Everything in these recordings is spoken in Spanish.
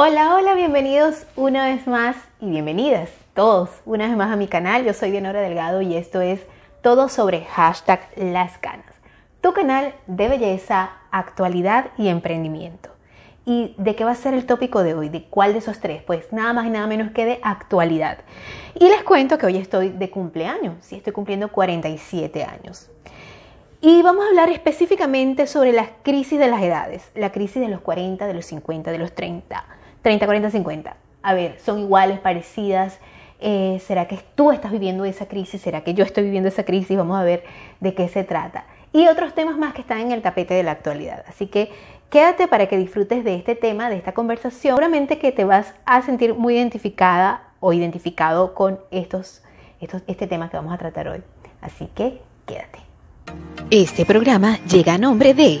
Hola, hola, bienvenidos una vez más y bienvenidas todos una vez más a mi canal. Yo soy Dianora Delgado y esto es todo sobre hashtag las canas. Tu canal de belleza, actualidad y emprendimiento. ¿Y de qué va a ser el tópico de hoy? ¿De cuál de esos tres? Pues nada más y nada menos que de actualidad. Y les cuento que hoy estoy de cumpleaños, sí, estoy cumpliendo 47 años. Y vamos a hablar específicamente sobre las crisis de las edades, la crisis de los 40, de los 50, de los 30, 30, 40, 50. A ver, ¿son iguales, parecidas? Eh, ¿Será que tú estás viviendo esa crisis? ¿Será que yo estoy viviendo esa crisis? Vamos a ver de qué se trata. Y otros temas más que están en el tapete de la actualidad. Así que quédate para que disfrutes de este tema, de esta conversación. Seguramente que te vas a sentir muy identificada o identificado con estos, estos, este tema que vamos a tratar hoy. Así que quédate. Este programa llega a nombre de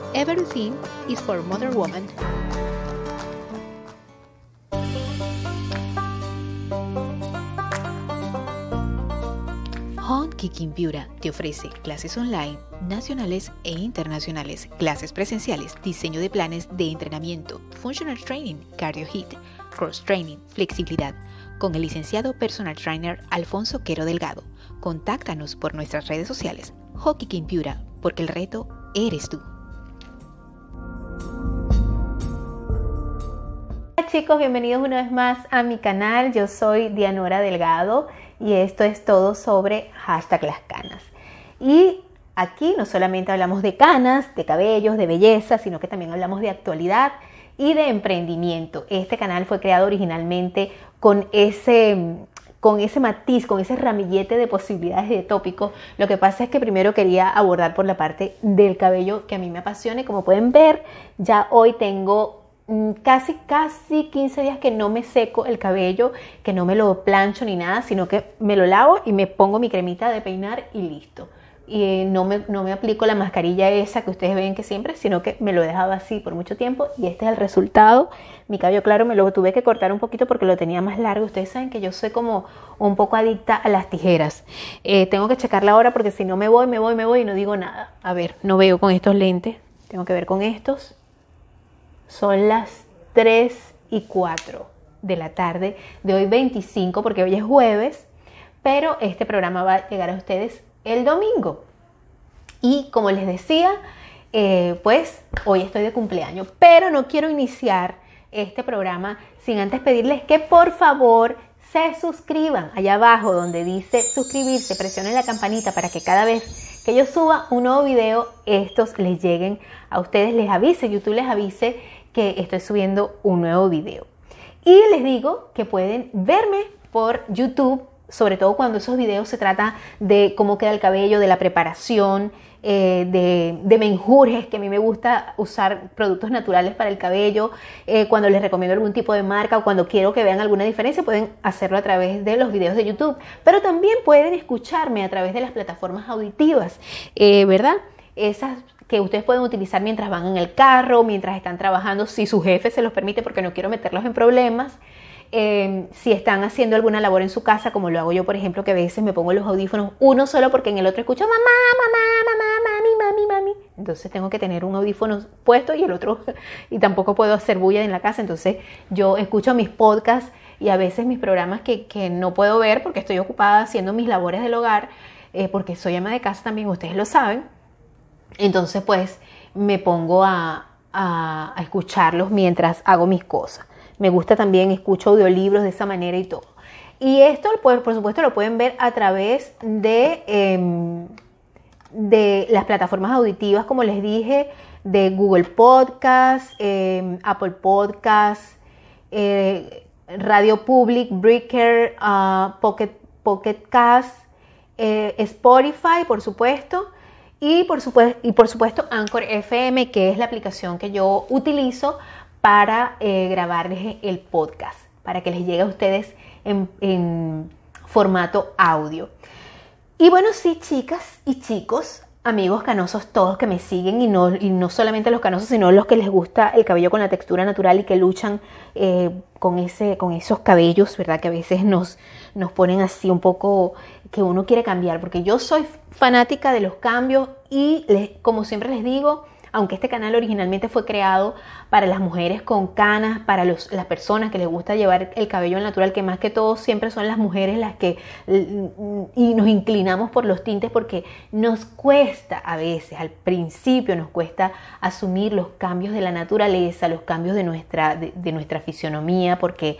Everything is for Mother Woman. Home Kicking Piura te ofrece clases online, nacionales e internacionales, clases presenciales, diseño de planes de entrenamiento, functional training, cardio hit, cross training, flexibilidad, con el licenciado personal trainer Alfonso Quero Delgado. Contáctanos por nuestras redes sociales, Hockey King Piura, porque el reto eres tú. Hola chicos, bienvenidos una vez más a mi canal. Yo soy Dianora Delgado y esto es todo sobre hashtag las canas. Y aquí no solamente hablamos de canas, de cabellos, de belleza, sino que también hablamos de actualidad y de emprendimiento. Este canal fue creado originalmente con ese con ese matiz, con ese ramillete de posibilidades de tópicos. Lo que pasa es que primero quería abordar por la parte del cabello que a mí me apasiona y como pueden ver, ya hoy tengo mm, casi, casi 15 días que no me seco el cabello, que no me lo plancho ni nada, sino que me lo lavo y me pongo mi cremita de peinar y listo y no me, no me aplico la mascarilla esa que ustedes ven que siempre, sino que me lo he dejado así por mucho tiempo y este es el resultado. Mi cabello claro me lo tuve que cortar un poquito porque lo tenía más largo. Ustedes saben que yo soy como un poco adicta a las tijeras. Eh, tengo que checar la hora porque si no me voy, me voy, me voy y no digo nada. A ver, no veo con estos lentes. Tengo que ver con estos. Son las 3 y 4 de la tarde de hoy 25 porque hoy es jueves. Pero este programa va a llegar a ustedes el domingo. Y como les decía, eh, pues hoy estoy de cumpleaños, pero no quiero iniciar este programa sin antes pedirles que por favor se suscriban allá abajo donde dice suscribirse, presionen la campanita para que cada vez que yo suba un nuevo video, estos les lleguen a ustedes, les avise, YouTube les avise que estoy subiendo un nuevo video. Y les digo que pueden verme por YouTube sobre todo cuando esos videos se trata de cómo queda el cabello, de la preparación, eh, de, menjurjes, que a mí me gusta usar productos naturales para el cabello, eh, cuando les recomiendo algún tipo de marca o cuando quiero que vean alguna diferencia, pueden hacerlo a través de los videos de YouTube, pero también pueden escucharme a través de las plataformas auditivas, eh, ¿verdad? Esas que ustedes pueden utilizar mientras van en el carro, mientras están trabajando, si su jefe se los permite, porque no quiero meterlos en problemas. Em, si están haciendo alguna labor en su casa, como lo hago yo, por ejemplo, que a veces me pongo los audífonos, uno solo porque en el otro escucho mamá, mamá, mamá, mami, mami, mami. Entonces tengo que tener un audífono puesto y el otro, y tampoco puedo hacer bulla en la casa. Entonces yo escucho mis podcasts y a veces mis programas que, no puedo ver porque estoy ocupada haciendo mis labores del hogar, eh, porque soy ama de casa también, ustedes lo saben. Entonces, pues me pongo a escucharlos mientras hago mis cosas. Me gusta también, escucho audiolibros de esa manera y todo. Y esto, pues, por supuesto, lo pueden ver a través de, em, de las plataformas auditivas, como les dije, de Google Podcast, em, Apple Podcast, eh, Radio Public, Breaker, uh, Pocket, Pocket Cast, eh, Spotify, por supuesto. Y por, supuesto, y por supuesto Anchor FM, que es la aplicación que yo utilizo para eh, grabarles el podcast, para que les llegue a ustedes en, formato audio. Y bueno, sí, chicas y chicos, amigos canosos todos que me siguen y no, y no solamente los canosos, sino los que les gusta el cabello con la textura natural y que luchan eh, con, ese, con esos cabellos, ¿verdad? Que a veces nos, nos ponen así un poco que uno quiere cambiar, porque yo soy fanática de los cambios y como siempre les digo, aunque este canal originalmente fue creado para las mujeres con canas, para las personas que les gusta llevar el cabello natural, que más que todo siempre son las mujeres las que y nos inclinamos por los tintes porque nos cuesta a veces, al principio nos cuesta asumir los cambios de la naturaleza, los cambios de nuestra, de, nuestra fisionomía, porque,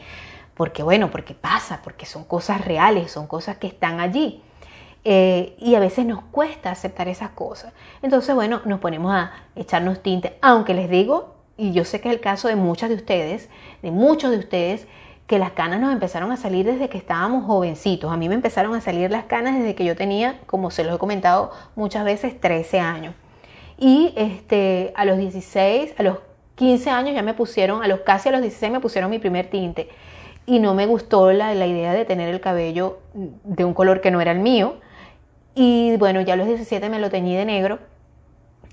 porque bueno, porque pasa, porque son cosas reales, son cosas que están allí. Eh, y a veces nos cuesta aceptar esas cosas. Entonces, bueno, nos ponemos a echarnos tinte, aunque les digo, y yo sé que es el caso de muchas de ustedes, de muchos de ustedes, que las canas nos empezaron a salir desde que estábamos jovencitos. A mí me empezaron a salir las canas desde que yo tenía, como se los he comentado muchas veces, 13 años. Y este, a los 16, a los 15 años ya me pusieron, a los casi a los 16 me pusieron mi primer tinte. Y no me gustó la, la idea de tener el cabello de un color que no era el mío y bueno, ya a los 17 me lo teñí de negro.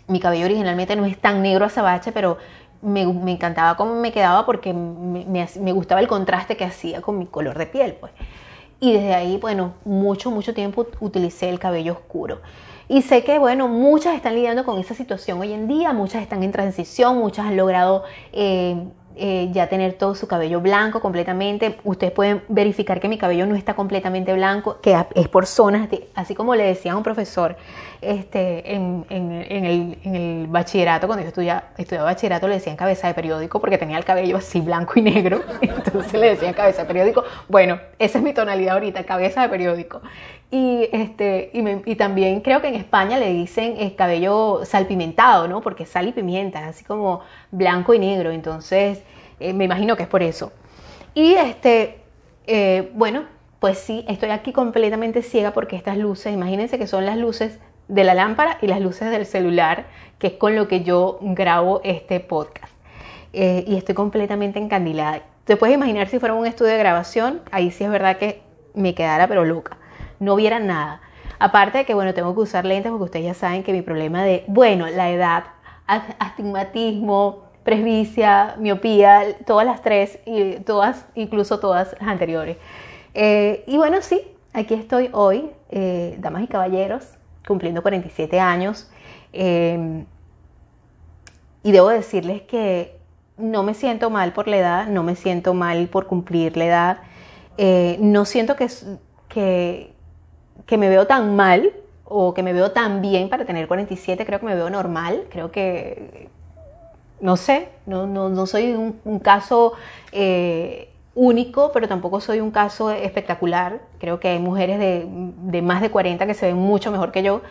Mi cabello originalmente no es tan negro azabache, pero me, me encantaba cómo me quedaba porque me, me, gustaba el contraste que hacía con mi color de piel. Pues. Y desde ahí, bueno, mucho, mucho tiempo utilicé el cabello oscuro. Y sé que, bueno, muchas están lidiando con esa situación hoy en día, muchas están en transición, muchas han logrado eh, eh, ya tener todo su cabello blanco completamente. Ustedes pueden verificar que mi cabello no está completamente blanco, que es por zonas, así como le decía a un profesor este, en, el, bachillerato, cuando yo estudiaba, bachillerato, le decían cabeza de periódico porque tenía el cabello así blanco y negro. Entonces le decían cabeza de periódico. Bueno, esa es mi tonalidad ahorita, cabeza de periódico. Y, este, y, también creo que en España le dicen el cabello salpimentado, ¿no? Porque sal y pimienta, así como blanco y negro. Entonces, eh, me imagino que es por eso. Y este, eh, bueno, pues sí, estoy aquí completamente ciega porque estas luces, imagínense que son las luces de la lámpara y las luces del celular, que es con lo que yo grabo este podcast. Eh, y estoy completamente encandilada. Te puedes imaginar si fuera un estudio de grabación, ahí sí es verdad que me quedara pero loca no viera nada. Aparte de que, bueno, tengo que usar lentes porque ustedes ya saben que mi problema de, bueno, la edad, astigmatismo, presbicia, miopía, todas las tres, y todas, incluso todas las anteriores. Eh, y bueno, sí, aquí estoy hoy, eh, damas y caballeros, cumpliendo 47 años. Em, y debo decirles que no me siento mal por la edad, no me siento mal por cumplir la edad. Eh, no siento que, que, me veo tan mal o que me veo tan bien para tener 47, creo que me veo normal, creo que, no sé, no, no, soy un, caso eh, único, pero tampoco soy un caso espectacular, creo que hay mujeres de, más de 40 que se ven mucho mejor que yo.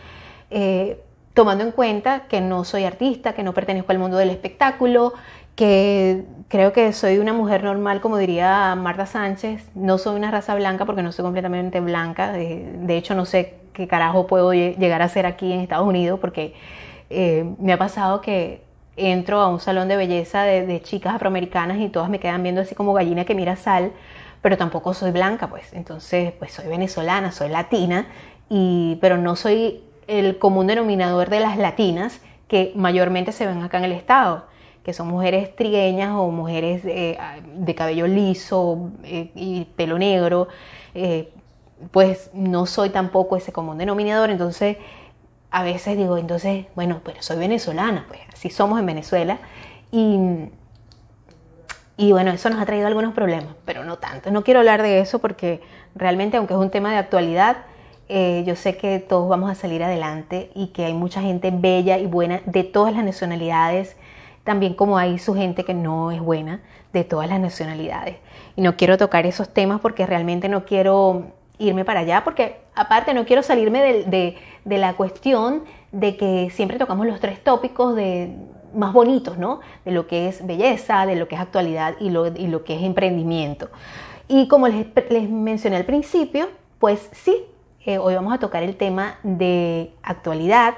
Eh, tomando en cuenta que no soy artista, que no pertenezco al mundo del espectáculo, que creo que soy una mujer normal, como diría Marta Sánchez, no soy una raza blanca porque no soy completamente blanca, de, hecho no sé qué carajo puedo llegar a ser aquí en Estados Unidos porque eh, me ha pasado que entro a un salón de belleza de, chicas afroamericanas y todas me quedan viendo así como gallina que mira sal, pero tampoco soy blanca, pues. Entonces pues soy venezolana, soy latina, y, pero no soy el común denominador de las latinas que mayormente se ven acá en el estado que son mujeres trigueñas o mujeres eh, de cabello liso eh, y pelo negro, eh, pues no soy tampoco ese común denominador, entonces a veces digo, entonces, bueno, pero soy venezolana, pues así somos en Venezuela, y, y bueno, eso nos ha traído algunos problemas, pero no tanto, no quiero hablar de eso porque realmente, aunque es un tema de actualidad, yo sé que todos vamos a salir adelante y que hay mucha gente bella y buena de todas las nacionalidades, también como hay su gente que no es buena de todas las nacionalidades. Y no quiero tocar esos temas porque realmente no quiero irme para allá, porque aparte no quiero salirme de, la cuestión de que siempre tocamos los tres tópicos de, más bonitos, ¿no? De lo que es belleza, de lo que es actualidad y lo, y lo que es emprendimiento. Y como les, les mencioné al principio, pues sí, eh, hoy vamos a tocar el tema de actualidad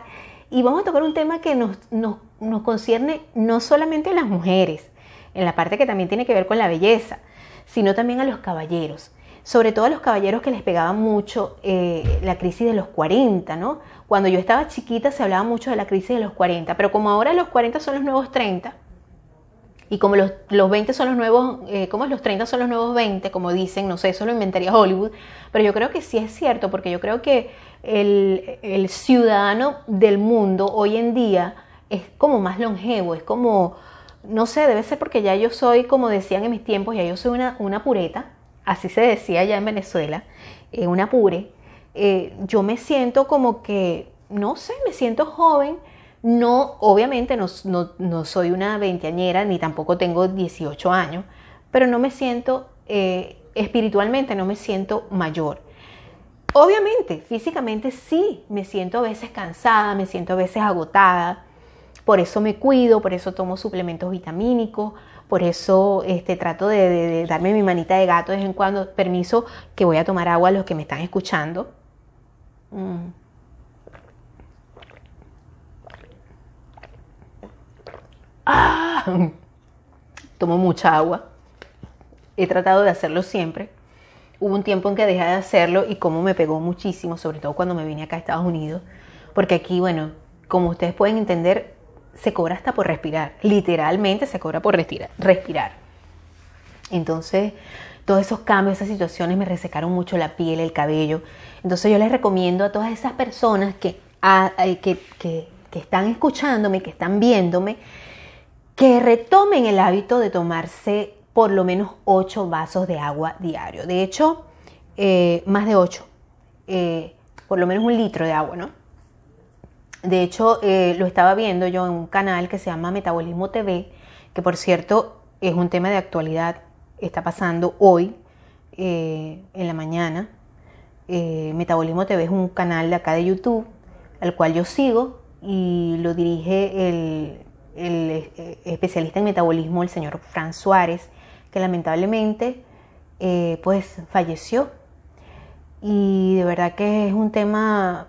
Y vamos a tocar un tema que nos, nos, nos concierne no solamente a las mujeres, en la parte que también tiene que ver con la belleza, sino también a los caballeros. Sobre todo a los caballeros que les pegaba mucho eh, la crisis de los 40, ¿no? Cuando yo estaba chiquita se hablaba mucho de la crisis de los 40, pero como ahora los 40 son los nuevos 30, y como los, los 20 son los nuevos, eh, como los 30 son los nuevos 20, como dicen, no sé, eso lo inventaría Hollywood, pero yo creo que sí es cierto, porque yo creo que el, el ciudadano del mundo hoy en día es como más longevo, es como, no sé, debe ser porque ya yo soy, como decían en mis tiempos, ya yo soy una, una pureta, así se decía ya en Venezuela, eh, una pure, eh, yo me siento como que, no sé, me siento joven, no, obviamente no, no, soy una veinteañera ni tampoco tengo 18 años, pero no me siento, eh, espiritualmente no me siento mayor. Obviamente, físicamente sí, me siento a veces cansada, me siento a veces agotada, por eso me cuido, por eso tomo suplementos vitamínicos, por eso este, trato de, darme mi manita de gato de vez en cuando, permiso que voy a tomar agua a los que me están escuchando. Mm. ¡Ah! Tomo mucha agua. He tratado de hacerlo siempre. Hubo un tiempo en que dejé de hacerlo y como me pegó muchísimo, sobre todo cuando me vine acá a Estados Unidos, porque aquí, bueno, como ustedes pueden entender, se cobra hasta por respirar. Literalmente se cobra por respirar. respirar. Entonces, todos esos cambios, esas situaciones me resecaron mucho la piel, el cabello. Entonces yo les recomiendo a todas esas personas que, que, que, están escuchándome, que están viéndome, que retomen el hábito de tomarse por lo menos 8 vasos de agua diario. De hecho, eh, más de 8, eh, por lo menos un litro de agua, ¿no? De hecho, eh, lo estaba viendo yo en un canal que se llama Metabolismo TV, que por cierto es un tema de actualidad, está pasando hoy en la mañana. Metabolismo TV es un canal de acá de YouTube, al cual yo sigo y lo dirige el el eh, especialista en metabolismo, el señor Fran Suárez, que lamentablemente eh, pues falleció. Y de verdad que es un tema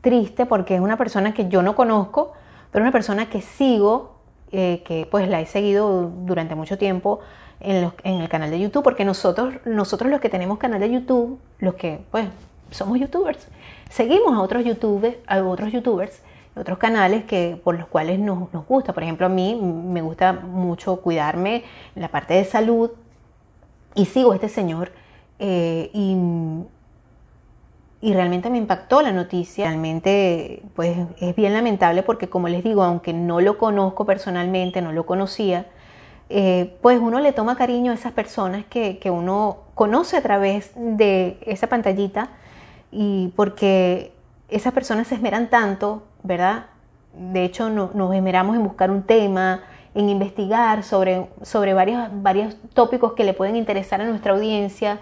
triste porque es una persona que yo no conozco, pero una persona que sigo, eh, que pues la he seguido durante mucho tiempo en, en, el canal de YouTube, porque nosotros, nosotros los que tenemos canal de YouTube, los que pues somos youtubers, seguimos a otros youtubers, a otros youtubers otros canales que, por los cuales nos, nos, gusta. Por ejemplo, a mí me gusta mucho cuidarme en la parte de salud y sigo a este señor eh, y, y, realmente me impactó la noticia. Realmente pues es bien lamentable porque como les digo, aunque no lo conozco personalmente, no lo conocía, eh, pues uno le toma cariño a esas personas que, que uno conoce a través de esa pantallita y porque esas personas se esmeran tanto, ¿verdad? De hecho, nos esmeramos en buscar un tema, en investigar sobre, sobre varios, varios tópicos que le pueden interesar a nuestra audiencia.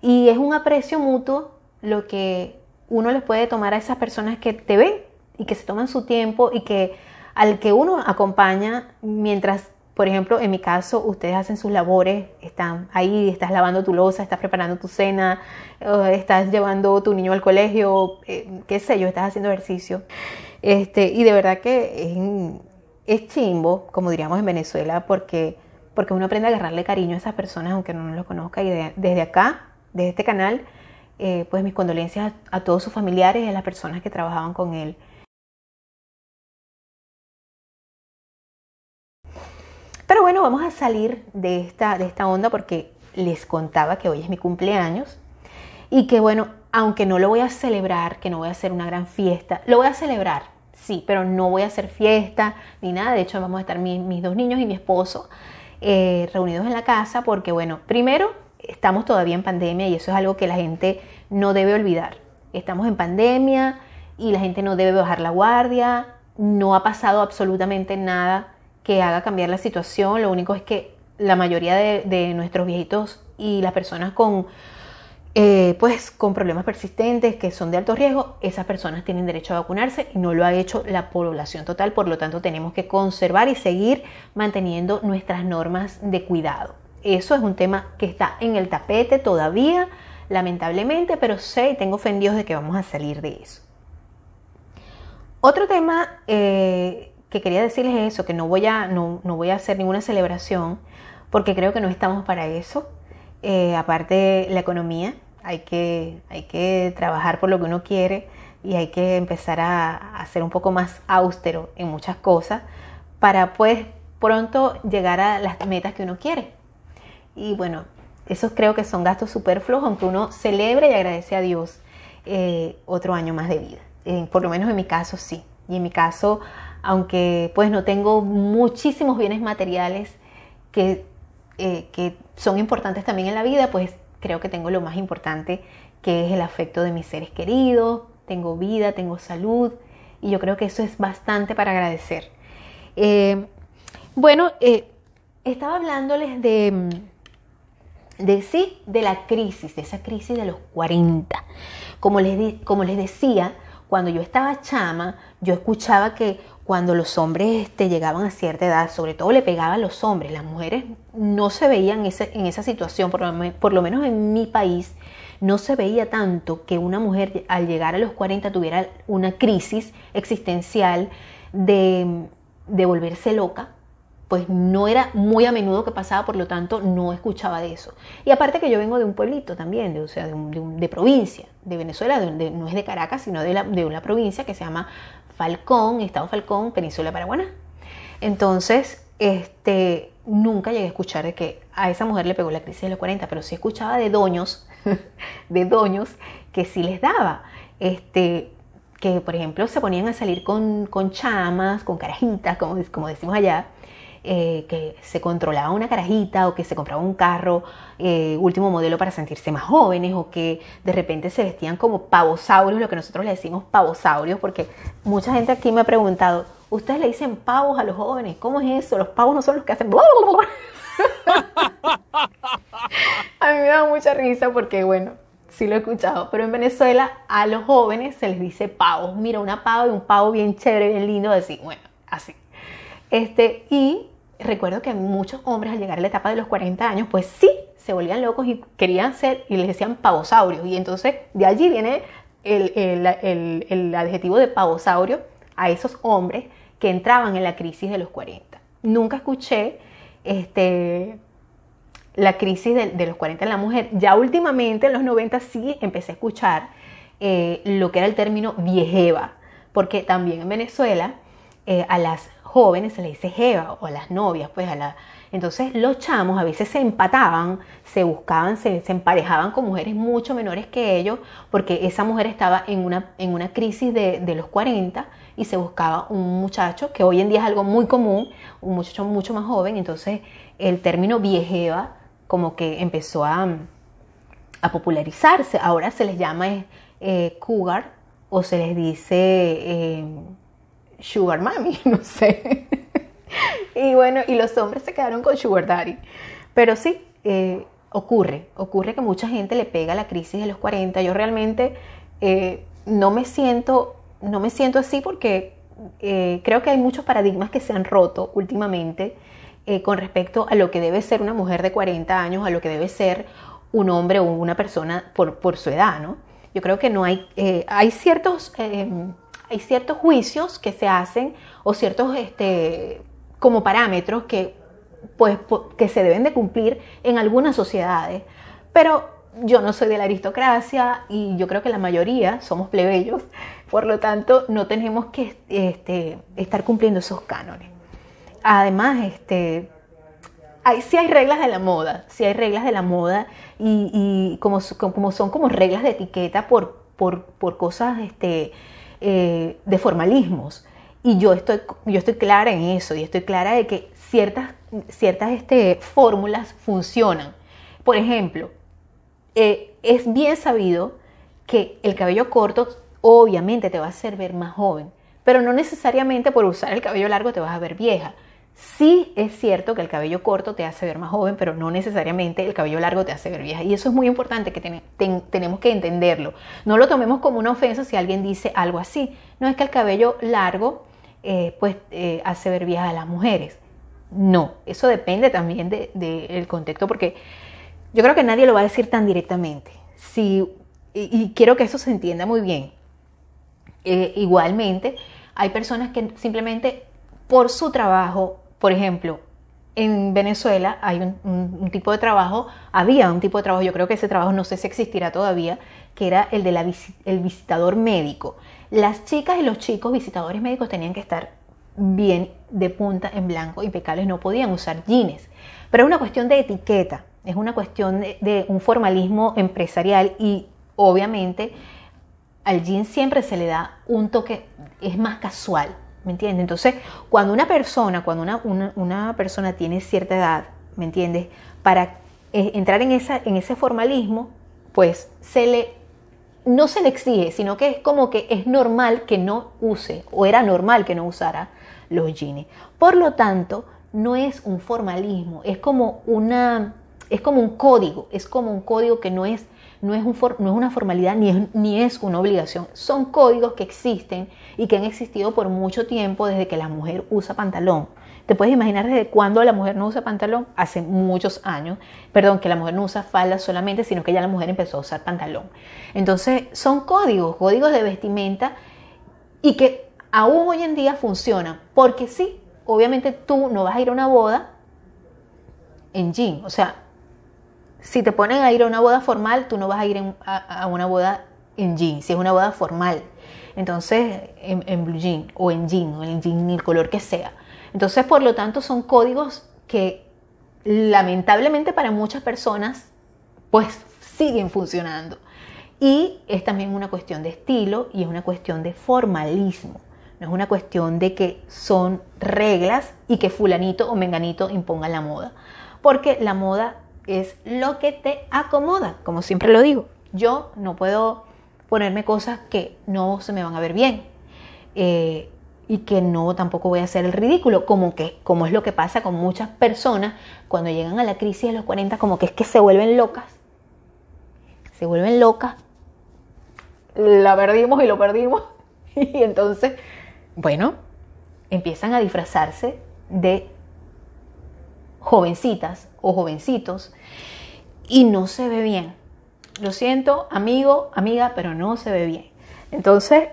Y es un aprecio mutuo lo que uno les puede tomar a esas personas que te ven y que se toman su tiempo y que al que uno acompaña mientras por ejemplo, en mi caso, ustedes hacen sus labores, están ahí, estás lavando tu losa, estás preparando tu cena, estás llevando tu niño al colegio, eh, qué sé yo, estás haciendo ejercicio. Este, y de verdad que es, chimbo, como diríamos en Venezuela, porque, porque uno aprende a agarrarle cariño a esas personas aunque no los conozca. Y desde acá, desde este canal, eh, pues mis condolencias a todos sus familiares y a las personas que trabajaban con él. Pero bueno, vamos a salir de esta, de esta onda porque les contaba que hoy es mi cumpleaños y que bueno, aunque no lo voy a celebrar, que no voy a hacer una gran fiesta, lo voy a celebrar, sí, pero no voy a hacer fiesta ni nada. De hecho, vamos a estar mis dos niños y mi esposo eh, reunidos en la casa porque bueno, primero estamos todavía en pandemia y eso es algo que la gente no debe olvidar. Estamos en pandemia y la gente no debe bajar la guardia, no ha pasado absolutamente nada que haga cambiar la situación. Lo único es que la mayoría de, nuestros viejitos y las personas con, eh, pues, con problemas persistentes que son de alto riesgo, esas personas tienen derecho a vacunarse y no lo ha hecho la población total. Por lo tanto, tenemos que conservar y seguir manteniendo nuestras normas de cuidado. Eso es un tema que está en el tapete todavía, lamentablemente, pero sé y tengo ofendidos de que vamos a salir de eso. Otro tema eh, que quería decirles es eso, que no voy, a, no, no voy a hacer ninguna celebración porque creo que no estamos para eso. Eh, aparte la economía, hay que, hay que trabajar por lo que uno quiere y hay que empezar a, a ser un poco más austero en muchas cosas para pues pronto llegar a las metas que uno quiere. Y bueno, esos creo que son gastos superfluos, aunque uno celebre y agradece a Dios eh, otro año más de vida. Eh, por lo menos en mi caso sí. Y en mi caso, aunque pues no tengo muchísimos bienes materiales que, eh, que son importantes también en la vida, pues creo que tengo lo más importante, que es el afecto de mis seres queridos, tengo vida, tengo salud, y yo creo que eso es bastante para agradecer. bueno, estaba hablándoles de, de sí, de la crisis, de esa crisis de los 40. Como les, como les decía, cuando yo estaba chama, yo escuchaba que cuando los hombres este, llegaban a cierta edad, sobre todo le pegaban a los hombres, las mujeres no se veían en esa situación, por lo, por lo menos en mi país, no se veía tanto que una mujer al llegar a los 40 tuviera una crisis existencial de, de volverse loca, pues no era muy a menudo que pasaba, por lo tanto no escuchaba de eso. Y aparte que yo vengo de un pueblito también, de, o sea, de, provincia, de Venezuela, no es de Caracas, sino de, la, de una provincia que se llama Falcón, Estado Falcón, Península Paraguaná. Entonces, este, nunca llegué a escuchar de que a esa mujer le pegó la crisis de los 40, pero sí escuchaba de doños, de doños que sí les daba. Este, que por ejemplo se ponían a salir con, con chamas, con carajitas, como, como decimos allá, eh, que se controlaba una carajita o que se compraba un carro eh, último modelo para sentirse más jóvenes o que de repente se vestían como pavosaurios, lo que nosotros le decimos pavosaurios, porque mucha gente aquí me ha preguntado, ¿ustedes le dicen pavos a los jóvenes? ¿Cómo es eso? Los pavos no son los que hacen... a mí me da mucha risa porque, bueno, sí lo he escuchado, pero en Venezuela a los jóvenes se les dice pavos. Mira, una pavo y un pavo bien chévere, bien lindo, así, bueno, así. Este, y recuerdo que muchos hombres al llegar a la etapa de los 40 años, pues sí, se volvían locos y querían ser, y les decían pavosaurios. Y entonces de allí viene el, adjetivo de pavosaurio a esos hombres que entraban en la crisis de los 40. Nunca escuché este, la crisis de, los 40 en la mujer. Ya últimamente, en los 90, sí empecé a escuchar eh, lo que era el término viejeva, porque también en Venezuela eh, a las jóvenes se le dice jeva o a las novias, pues a la... Entonces los chamos a veces se empataban, se buscaban, se, emparejaban con mujeres mucho menores que ellos, porque esa mujer estaba en una, en una crisis de, de, los 40 y se buscaba un muchacho, que hoy en día es algo muy común, un muchacho mucho más joven, entonces el término viejeva como que empezó a, a popularizarse, ahora se les llama eh, cougar o se les dice... Eh, Sugar Mami, no sé. y bueno, y los hombres se quedaron con Sugar Daddy. Pero sí, eh, ocurre, ocurre que mucha gente le pega la crisis de los 40. Yo realmente eh, no me siento, no me siento así porque eh, creo que hay muchos paradigmas que se han roto últimamente con respecto a lo que debe ser una mujer de 40 años, a lo que debe ser un hombre o una persona por, por su edad, ¿no? Yo creo que no hay, hay ciertos hay ciertos juicios que se hacen o ciertos este, como parámetros que, pues, que se deben de cumplir en algunas sociedades. Pero yo no soy de la aristocracia y yo creo que la mayoría somos plebeyos, por lo tanto no tenemos que este, estar cumpliendo esos cánones. Además, este, hay, sí hay reglas de la moda, sí hay reglas de la moda y, como, como, son como reglas de etiqueta por, por, por cosas este, eh, de formalismos. Y yo estoy, yo estoy clara en eso y estoy clara de que ciertas, ciertas este, fórmulas funcionan. Por ejemplo, eh, es bien sabido que el cabello corto obviamente te va a hacer ver más joven, pero no necesariamente por usar el cabello largo te vas a ver vieja. Sí es cierto que el cabello corto te hace ver más joven, pero no necesariamente el cabello largo te hace ver vieja. Y eso es muy importante que tenemos que entenderlo. No lo tomemos como una ofensa si alguien dice algo así. No es que el cabello largo eh, pues eh, hace ver viejas a las mujeres. No, eso depende también del contexto porque yo creo que nadie lo va a decir tan directamente. Si, y, quiero que eso se entienda muy bien. Eh, igualmente, hay personas que simplemente por su trabajo, por ejemplo, en Venezuela hay un, tipo de trabajo, había un tipo de trabajo, yo creo que ese trabajo no sé si existirá todavía, que era el de el visitador médico. Las chicas y los chicos visitadores médicos tenían que estar bien de punta en blanco, impecables, no podían usar jeans. Pero es una cuestión de etiqueta, es una cuestión de, un formalismo empresarial y obviamente al jean siempre se le da un toque, es más casual, ¿me entiendes? Entonces, cuando una persona, cuando una, persona tiene cierta edad, ¿me entiendes? Para eh, entrar en, esa, en ese formalismo, pues se le, no se le exige, sino que es como que es normal que no use, o era normal que no usara los jeans. Por lo tanto, no es un formalismo, es como una es como un código, es como un código que no es, no es, un no es una formalidad ni es, ni es una obligación. Son códigos que existen y que han existido por mucho tiempo desde que la mujer usa pantalón. ¿Te puedes imaginar desde cuándo la mujer no usa pantalón? Hace muchos años. Perdón, que la mujer no usa falda solamente, sino que ya la mujer empezó a usar pantalón. Entonces, son códigos, códigos de vestimenta y que aún hoy en día funcionan. Porque sí, obviamente tú no vas a ir a una boda en jean. O sea, si te ponen a ir a una boda formal, tú no vas a ir a, una boda en jean, si es una boda formal. Entonces, en, blue jean o en jean, o en jean, el color que sea. Entonces, por lo tanto, son códigos que lamentablemente para muchas personas, pues siguen funcionando. Y es también una cuestión de estilo y es una cuestión de formalismo. No es una cuestión de que son reglas y que fulanito o menganito impongan la moda. Porque la moda es lo que te acomoda, como siempre lo digo. Yo no puedo ponerme cosas que no se me van a ver bien eh, y que no tampoco voy a hacer el ridículo, como que como es lo que pasa con muchas personas cuando llegan a la crisis de los 40, como que es que se vuelven locas, se vuelven locas, la perdimos y lo perdimos y entonces, bueno, empiezan a disfrazarse de jovencitas o jovencitos y no se ve bien. Lo siento, amigo, amiga, pero no se ve bien. Entonces,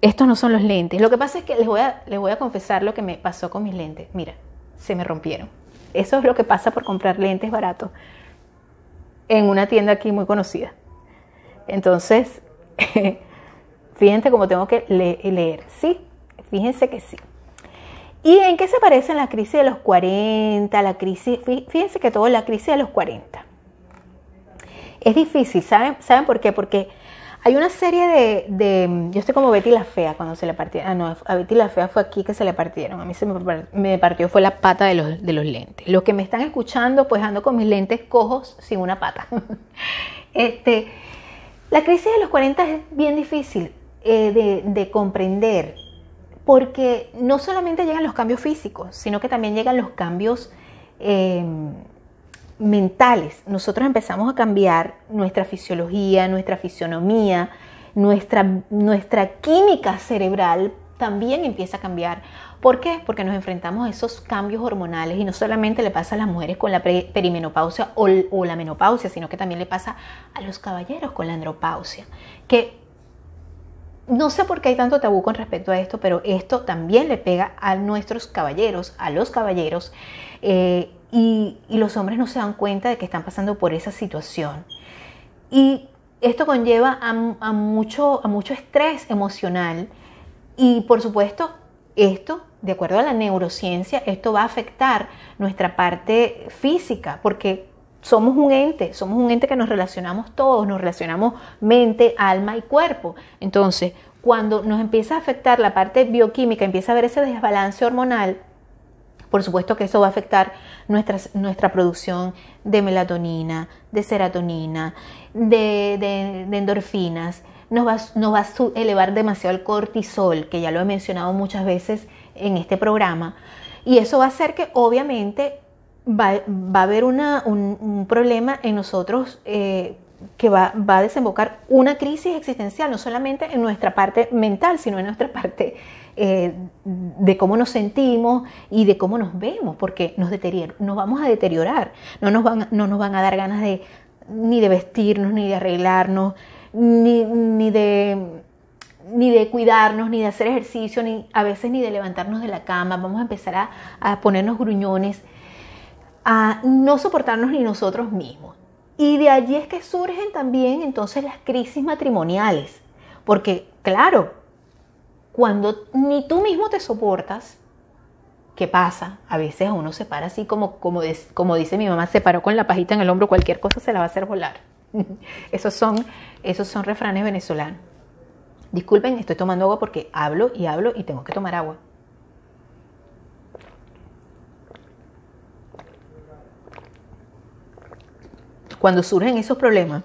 estos no son los lentes. Lo que pasa es que les voy a, les voy a confesar lo que me pasó con mis lentes. Mira, se me rompieron. Eso es lo que pasa por comprar lentes baratos en una tienda aquí muy conocida. Entonces, fíjense cómo tengo que leer. Sí, fíjense que sí. ¿Y en qué se parece la crisis de los 40? La crisis, fíjense que todo la crisis de los 40. Es difícil, ¿saben, ¿saben por qué? Porque hay una serie de, Yo estoy como Betty la Fea cuando se le partieron. Ah, no, a Betty la Fea fue aquí que se le partieron. A mí se me, partió, fue la pata de los, de los lentes. Los que me están escuchando, pues ando con mis lentes cojos sin una pata. este, la crisis de los 40 es bien difícil eh, de, de comprender porque no solamente llegan los cambios físicos, sino que también llegan los cambios em, mentales. Nosotros empezamos a cambiar nuestra fisiología, nuestra fisionomía, nuestra, nuestra química cerebral también empieza a cambiar. ¿Por qué? Porque nos enfrentamos a esos cambios hormonales y no solamente le pasa a las mujeres con la perimenopausia o, la menopausia, sino que también le pasa a los caballeros con la andropausia, que no sé por qué hay tanto tabú con respecto a esto, pero esto también le pega a nuestros caballeros, a los caballeros, eh, y, los hombres no se dan cuenta de que están pasando por esa situación. Y esto conlleva a, mucho, a mucho estrés emocional y por supuesto esto, de acuerdo a la neurociencia, esto va a afectar nuestra parte física, porque somos un ente, somos un ente que nos relacionamos todos, nos relacionamos mente, alma y cuerpo. Entonces, cuando nos empieza a afectar la parte bioquímica, empieza a haber ese desbalance hormonal, por supuesto que eso va a afectar nuestra, producción de melatonina, de serotonina, de, endorfinas, nos va, nos va, a elevar demasiado el cortisol, que ya lo he mencionado muchas veces en este programa, y eso va a hacer que obviamente va, a haber un, problema en nosotros eh, que va, a desembocar una crisis existencial, no solamente en nuestra parte mental, sino en nuestra parte eh, de cómo nos sentimos y de cómo nos vemos, porque nos, nos vamos a deteriorar, no nos, van, no nos van a dar ganas de ni de vestirnos, ni de arreglarnos, ni, ni de ni de cuidarnos, ni de hacer ejercicio, ni a veces ni de levantarnos de la cama. Vamos a empezar a, a ponernos gruñones, a no soportarnos ni nosotros mismos. Y de allí es que surgen también entonces las crisis matrimoniales. Porque, claro, cuando ni tú mismo te soportas, ¿qué pasa? A veces uno se para así como, como, como dice mi mamá, se paró con la pajita en el hombro, cualquier cosa se la va a hacer volar. esos, son, esos son refranes venezolanos. Disculpen, estoy tomando agua porque hablo y hablo y tengo que tomar agua. Cuando surgen esos problemas,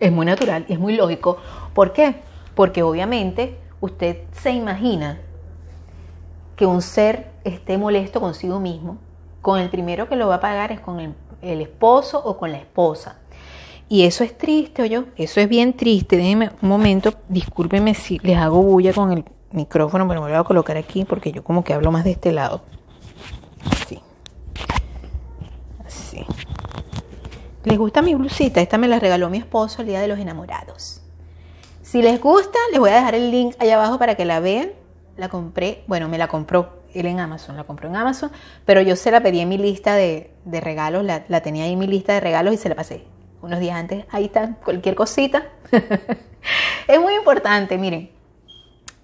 es muy natural y es muy lógico. ¿Por qué? Porque obviamente usted se imagina que un ser esté molesto consigo mismo, con el primero que lo va a pagar es con el, esposo o con la esposa. Y eso es triste, yo, eso es bien triste. Déjenme un momento, discúlpenme si les hago bulla con el micrófono, pero me lo voy a colocar aquí porque yo como que hablo más de este lado. Así. Así. ¿Les gusta mi blusita? Esta me la regaló mi esposo el día de los enamorados. Si les gusta, les voy a dejar el link allá abajo para que la vean la compré, bueno, me la compró él en Amazon, la compró en Amazon, pero yo se la pedí en mi lista de, regalos, la, tenía ahí en mi lista de regalos y se la pasé unos días antes. Ahí está, cualquier cosita. es muy importante, miren,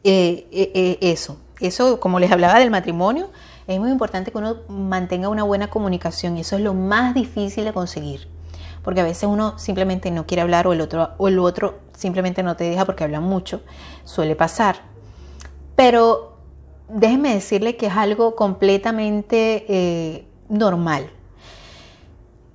eh, eh, eh, eso, eso, como les hablaba del matrimonio, es muy importante que uno mantenga una buena comunicación y eso es lo más difícil de conseguir. Porque a veces uno simplemente no quiere hablar o el otro, o el otro simplemente no te deja porque habla mucho. Suele pasar. Pero déjeme decirle que es algo completamente eh, normal.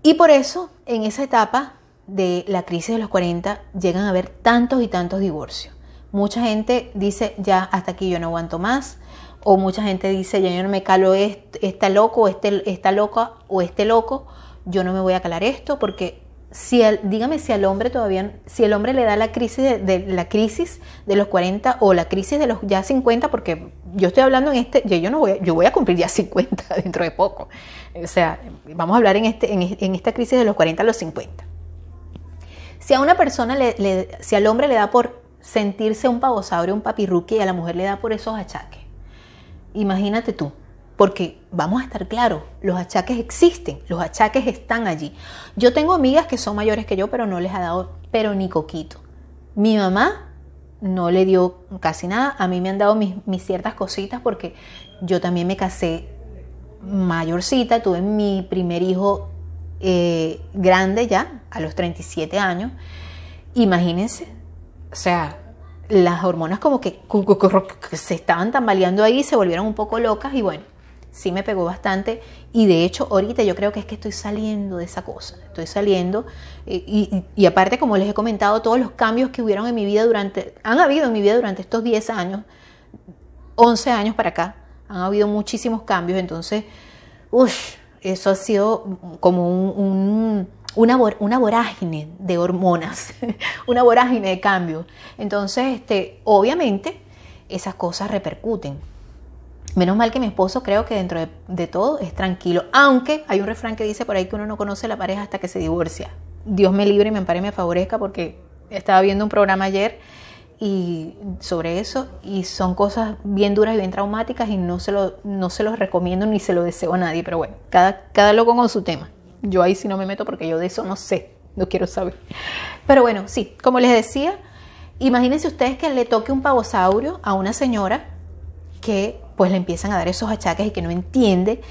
Y por eso, en esa etapa de la crisis de los 40, llegan a haber tantos y tantos divorcios. Mucha gente dice, ya hasta aquí yo no aguanto más. O mucha gente dice, ya yo no me calo esta loco, este, esta loca o este loco, yo no me voy a calar esto porque si dígame si al hombre todavía, si el hombre le da la crisis de, la crisis de los 40 o la crisis de los ya 50, porque yo estoy hablando en este, yo, no voy, yo voy a cumplir ya 50 dentro de poco. O sea, vamos a hablar en, este, en, esta crisis de los 40 a los 50. Si a una persona, le, si al hombre le da por sentirse un pavosaurio, un papirruque, y a la mujer le da por esos achaques, imagínate tú, porque vamos a estar claros, los achaques existen, los achaques están allí. Yo tengo amigas que son mayores que yo, pero no les ha dado, pero ni coquito. Mi mamá no le dio casi nada, a mí me han dado mis, ciertas cositas porque yo también me casé mayorcita, tuve mi primer hijo eh, grande ya, a los 37 años. Imagínense, o sea, las hormonas como que se estaban tambaleando ahí, se volvieron un poco locas y bueno, sí me pegó bastante y de hecho ahorita yo creo que es que estoy saliendo de esa cosa, estoy saliendo eh, y, aparte como les he comentado todos los cambios que hubieron en mi vida durante, han habido en mi vida durante estos 10 años, 11 años para acá, han habido muchísimos cambios, entonces, uff, eso ha sido como un, una, una, vorágine de hormonas, una vorágine de cambios. Entonces, este, obviamente, esas cosas repercuten. Menos mal que mi esposo creo que dentro de, todo es tranquilo, aunque hay un refrán que dice por ahí que uno no conoce la pareja hasta que se divorcia. Dios me libre y me ampare y me favorezca porque estaba viendo un programa ayer y sobre eso y son cosas bien duras y bien traumáticas y no se lo no se los recomiendo ni se lo deseo a nadie, pero bueno, cada cada loco con su tema. Yo ahí sí no me meto porque yo de eso no sé, no quiero saber. Pero bueno, sí, como les decía, imagínense ustedes que le toque un pavosaurio a una señora que pues le empiezan a dar esos achaques y que no entiende,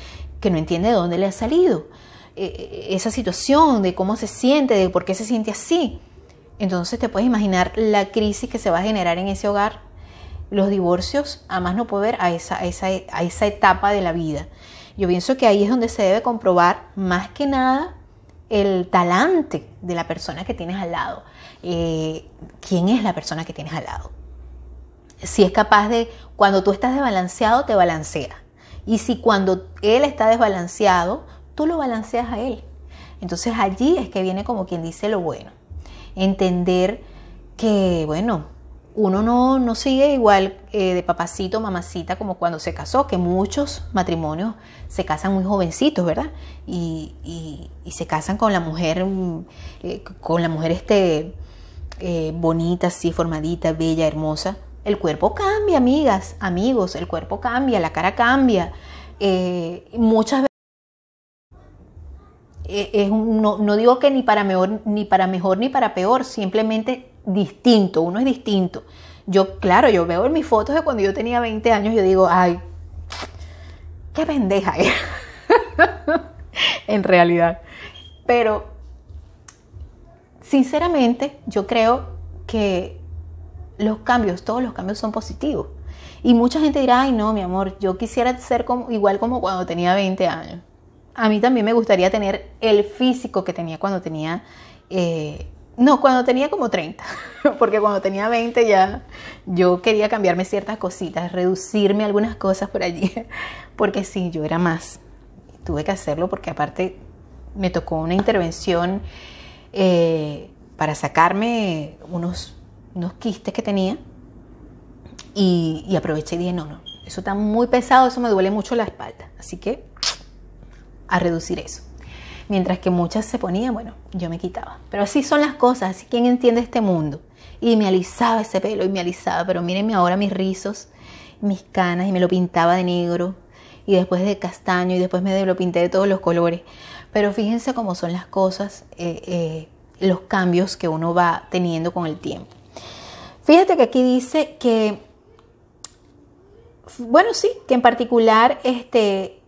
que no entiende de dónde le ha salido eh, eh, esa situación, de cómo se siente, de por qué se siente así. Entonces te puedes imaginar la crisis que se va a generar en ese hogar, los divorcios, a más no poder a esa, a esa, etapa de la vida. Yo pienso que ahí es donde se debe comprobar más que nada el talante de la persona que tienes al lado. Eh, ¿Quién es la persona que tienes al lado? Si es capaz de, cuando tú estás desbalanceado, te balancea. Y si cuando él está desbalanceado, tú lo balanceas a él. Entonces allí es que viene como quien dice lo bueno. Entender que, bueno, uno no, no sigue igual eh, de papacito, mamacita como cuando se casó, que muchos matrimonios se casan muy jovencitos, ¿verdad? Y, y, se casan con la mujer, mm, eh, con la mujer este, eh, bonita, así formadita, bella, hermosa, el cuerpo cambia, amigas, amigos, el cuerpo cambia, la cara cambia. Eh, muchas veces eh, no, no, digo que ni para mejor, ni para mejor ni para peor, simplemente distinto, uno es distinto. Yo, claro, yo veo en mis fotos de cuando yo tenía 20 años, yo digo, ay, qué pendeja en realidad. Pero, sinceramente, yo creo que los cambios, todos los cambios son positivos. Y mucha gente dirá, ay no, mi amor, yo quisiera ser como, igual como cuando tenía 20 años. A mí también me gustaría tener el físico que tenía cuando tenía, eh, no, cuando tenía como 30, porque cuando tenía 20 ya yo quería cambiarme ciertas cositas, reducirme algunas cosas por allí, porque sí, yo era más. Tuve que hacerlo porque aparte me tocó una intervención eh, para sacarme unos unos quistes que tenía y, aproveché y dije, no, no, eso está muy pesado, eso me duele mucho la espalda, así que a reducir eso. Mientras que muchas se ponían, bueno, yo me quitaba. Pero así son las cosas, así quién entiende este mundo. Y me alisaba ese pelo y me alisaba, pero mírenme ahora mis rizos, mis canas y me lo pintaba de negro y después de castaño y después me lo pinté de todos los colores. Pero fíjense cómo son las cosas, eh, eh, los cambios que uno va teniendo con el tiempo. Fíjate que aquí dice que, bueno, sí, que en particular este,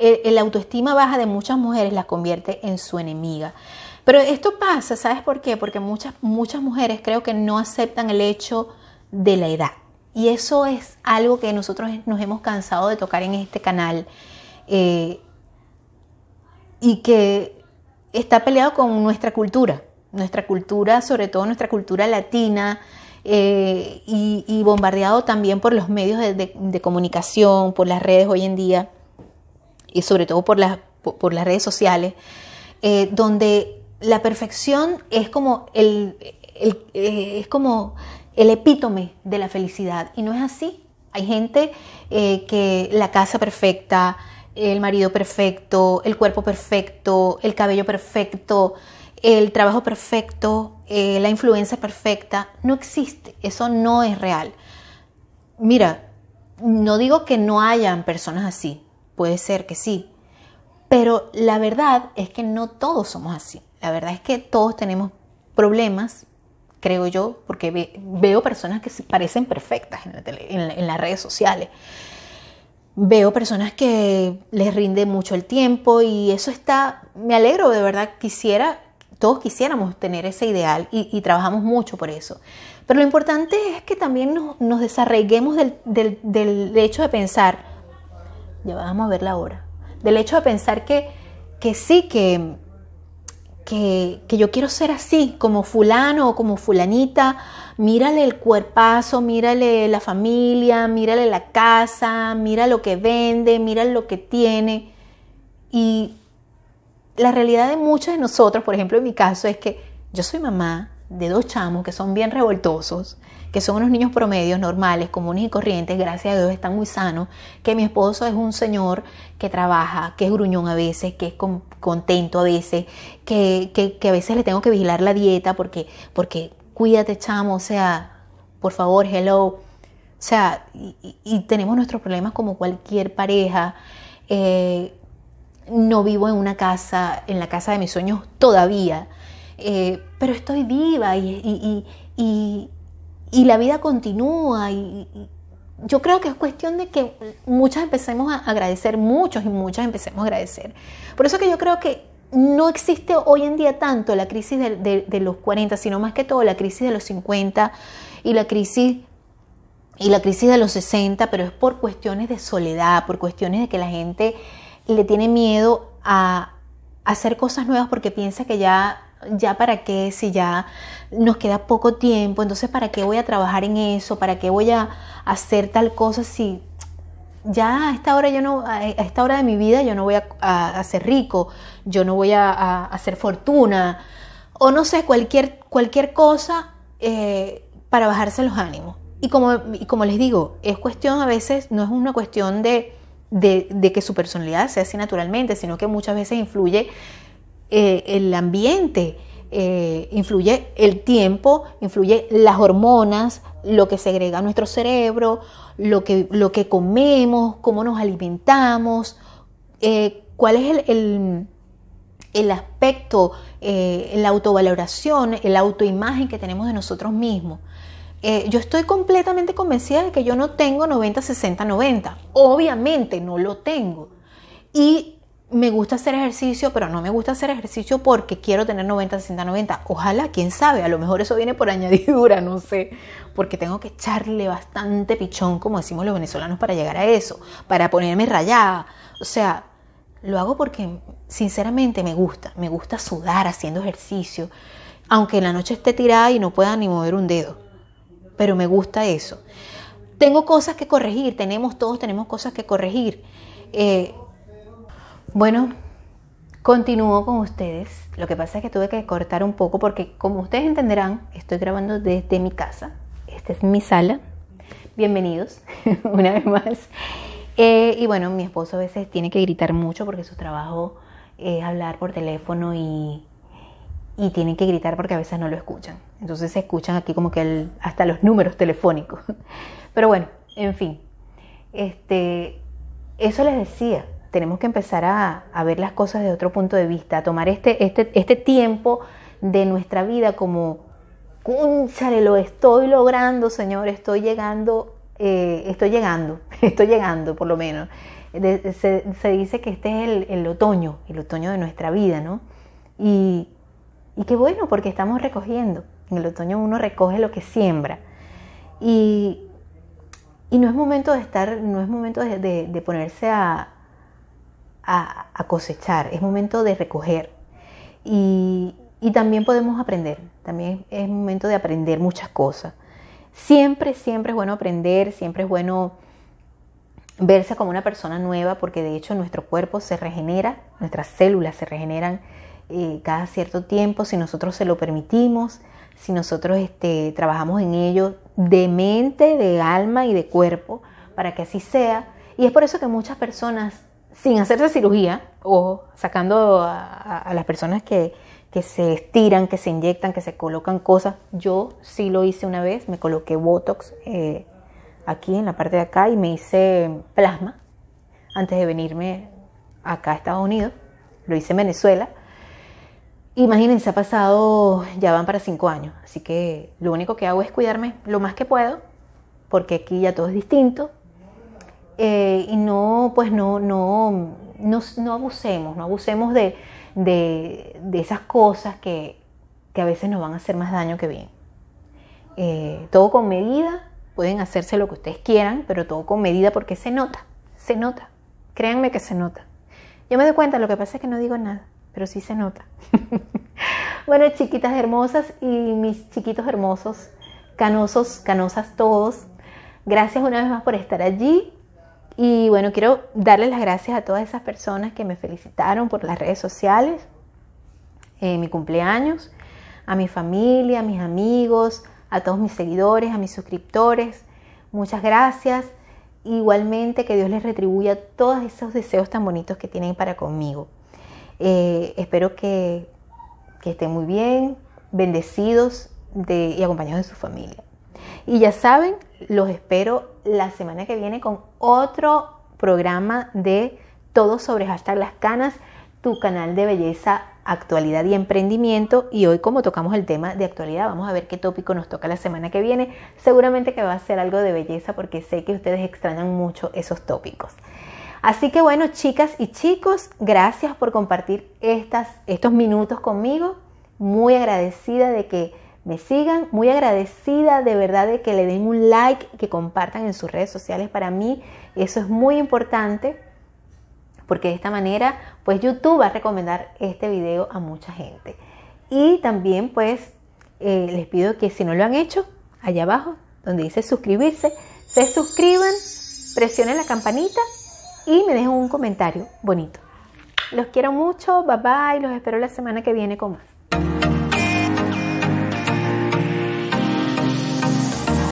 el, autoestima baja de muchas mujeres las convierte en su enemiga. Pero esto pasa, ¿sabes por qué? Porque muchas, muchas mujeres creo que no aceptan el hecho de la edad. Y eso es algo que nosotros nos hemos cansado de tocar en este canal eh, y que está peleado con nuestra cultura, nuestra cultura, sobre todo nuestra cultura latina, eh, y, bombardeado también por los medios de, comunicación, por las redes hoy en día y sobre todo por las, por, las redes sociales, eh, donde la perfección es como el, eh, es como el epítome de la felicidad y no es así. Hay gente que la casa perfecta, el marido perfecto, el cuerpo perfecto, el cabello perfecto, el trabajo perfecto, eh, la influencia perfecta, no existe, eso no es real. Mira, no digo que no hayan personas así, puede ser que sí, pero la verdad es que no todos somos así. La verdad es que todos tenemos problemas, creo yo, porque veo personas que parecen perfectas en las redes sociales. Veo personas que les rinde mucho el tiempo y eso está, me alegro, de verdad, quisiera todos quisiéramos tener ese ideal y, trabajamos mucho por eso. Pero lo importante es que también nos, desarreguemos del, hecho de pensar, ya vamos a ver la hora, del hecho de pensar que, que sí, que, que, que, yo quiero ser así, como fulano o como fulanita, mírale el cuerpazo, mírale la familia, mírale la casa, mira lo que vende, mira lo que tiene. Y la realidad de muchos de nosotros, por ejemplo en mi caso, es que yo soy mamá de dos chamos que son bien revoltosos, que son unos niños promedios normales, comunes y corrientes, gracias a Dios están muy sanos, que mi esposo es un señor que trabaja, que es gruñón a veces, que es contento a veces, que, que, a veces le tengo que vigilar la dieta porque, porque cuídate chamo, o sea, por favor, hello. O sea, y, tenemos nuestros problemas como cualquier pareja. Eh, no vivo en una casa, en la casa de mis sueños todavía, eh, pero estoy viva y, la vida continúa y, yo creo que es cuestión de que muchas empecemos a agradecer, muchos y muchas empecemos a agradecer. Por eso que yo creo que no existe hoy en día tanto la crisis de, de los 40, sino más que todo la crisis de los 50 y la crisis y la crisis de los 60, pero es por cuestiones de soledad, por cuestiones de que la gente le tiene miedo a hacer cosas nuevas porque piensa que ya, ya para qué, si ya nos queda poco tiempo, entonces para qué voy a trabajar en eso, para qué voy a hacer tal cosa si ya a esta hora yo no, a esta hora de mi vida yo no voy a, ser rico, yo no voy a, hacer fortuna, o no sé, cualquier, cualquier cosa eh, para bajarse los ánimos. Y como, y como les digo, es cuestión a veces, no es una cuestión de de, que su personalidad sea así naturalmente, sino que muchas veces influye eh, el ambiente, eh, influye el tiempo, influye las hormonas, lo que segrega nuestro cerebro, lo que, lo que comemos, cómo nos alimentamos, eh, cuál es el, el, aspecto, la autovaloración, la autoimagen que tenemos de nosotros mismos. Yo estoy completamente convencida de que yo no tengo 90, 60, 90. Obviamente no lo tengo. Y me gusta hacer ejercicio, pero no me gusta hacer ejercicio porque quiero tener 90, 60, 90. Ojalá, quién sabe, a lo mejor eso viene por añadidura, no sé, porque tengo que echarle bastante pichón, como decimos los venezolanos, para llegar a eso, para ponerme rayada. O sea, lo hago porque sinceramente me gusta, me gusta sudar haciendo ejercicio, aunque en la noche esté tirada y no pueda ni mover un dedo, pero me gusta eso. Tengo cosas que corregir, tenemos todos, tenemos cosas que corregir. Eh, bueno, continúo con ustedes. Lo que pasa es que tuve que cortar un poco porque como ustedes entenderán, estoy grabando desde mi casa. Esta es mi sala. Bienvenidos una vez más. Eh, y bueno, mi esposo a veces tiene que gritar mucho porque su trabajo es hablar por teléfono y, y tienen que gritar porque a veces no lo escuchan. Entonces se escuchan aquí como que hasta los números telefónicos. Pero bueno, en fin. Este, eso les decía tenemos que empezar a, ver las cosas de otro punto de vista, a tomar este, este, este tiempo de nuestra vida como, cúnchale, lo estoy logrando, Señor, estoy llegando, eh, estoy llegando, estoy llegando por lo menos. se, dice que este es el, otoño, el otoño de nuestra vida, ¿no? Y, y qué bueno, porque estamos recogiendo. En el otoño uno recoge lo que siembra. Y, no es momento de estar, no es momento de ponerse a, a, cosechar, es momento de recoger. Y, también podemos aprender, también es momento de aprender muchas cosas. Siempre, siempre es bueno aprender, siempre es bueno verse como una persona nueva, porque de hecho nuestro cuerpo se regenera, nuestras células se regeneran eh, cada cierto tiempo, si nosotros se lo permitimos, si nosotros este, trabajamos en ello de mente, de alma y de cuerpo, para que así sea. Y es por eso que muchas personas sin hacerse cirugía o sacando a, las personas que, se estiran, que se inyectan, que se colocan cosas. Yo sí lo hice una vez, me coloqué Botox eh, aquí en la parte de acá y me hice plasma antes de venirme acá a Estados Unidos. Lo hice en Venezuela. Imagínense, ha pasado, ya van para cinco años, así que lo único que hago es cuidarme lo más que puedo, porque aquí ya todo es distinto, eh, y no, pues no, no, no, abusemos, no abusemos de, esas cosas que, a veces nos van a hacer más daño que bien. Eh, todo con medida, pueden hacerse lo que ustedes quieran, pero todo con medida porque se nota, se nota. Créanme que se nota. Yo me doy cuenta, lo que pasa es que no digo nada, pero sí se nota. bueno, chiquitas hermosas y mis chiquitos hermosos, canosos, canosas todos, gracias una vez más por estar allí. Y bueno, quiero darles las gracias a todas esas personas que me felicitaron por las redes sociales, en mi cumpleaños, a mi familia, a mis amigos, a todos mis seguidores, a mis suscriptores. Muchas gracias. Igualmente que Dios les retribuya todos esos deseos tan bonitos que tienen para conmigo. Eh, espero que, estén muy bien, bendecidos y acompañados de su familia. Y ya saben, los espero la semana que viene con otro programa de todo sobre hashtag las canas, tu canal de belleza, actualidad y emprendimiento. Y hoy como tocamos el tema de actualidad, vamos a ver qué tópico nos toca la semana que viene. Seguramente que va a ser algo de belleza porque sé que ustedes extrañan mucho esos tópicos. Así que bueno, chicas y chicos, gracias por compartir estos minutos conmigo. Muy agradecida de que me sigan. Muy agradecida de verdad de que le den un like, que compartan en sus redes sociales. Para mí eso es muy importante porque de esta manera pues YouTube va a recomendar este video a mucha gente. Y también pues eh, les pido que si no lo han hecho, allá abajo donde dice suscribirse, se suscriban, presionen la campanita y me dejen un comentario bonito. Los quiero mucho, bye bye, los espero la semana que viene con más.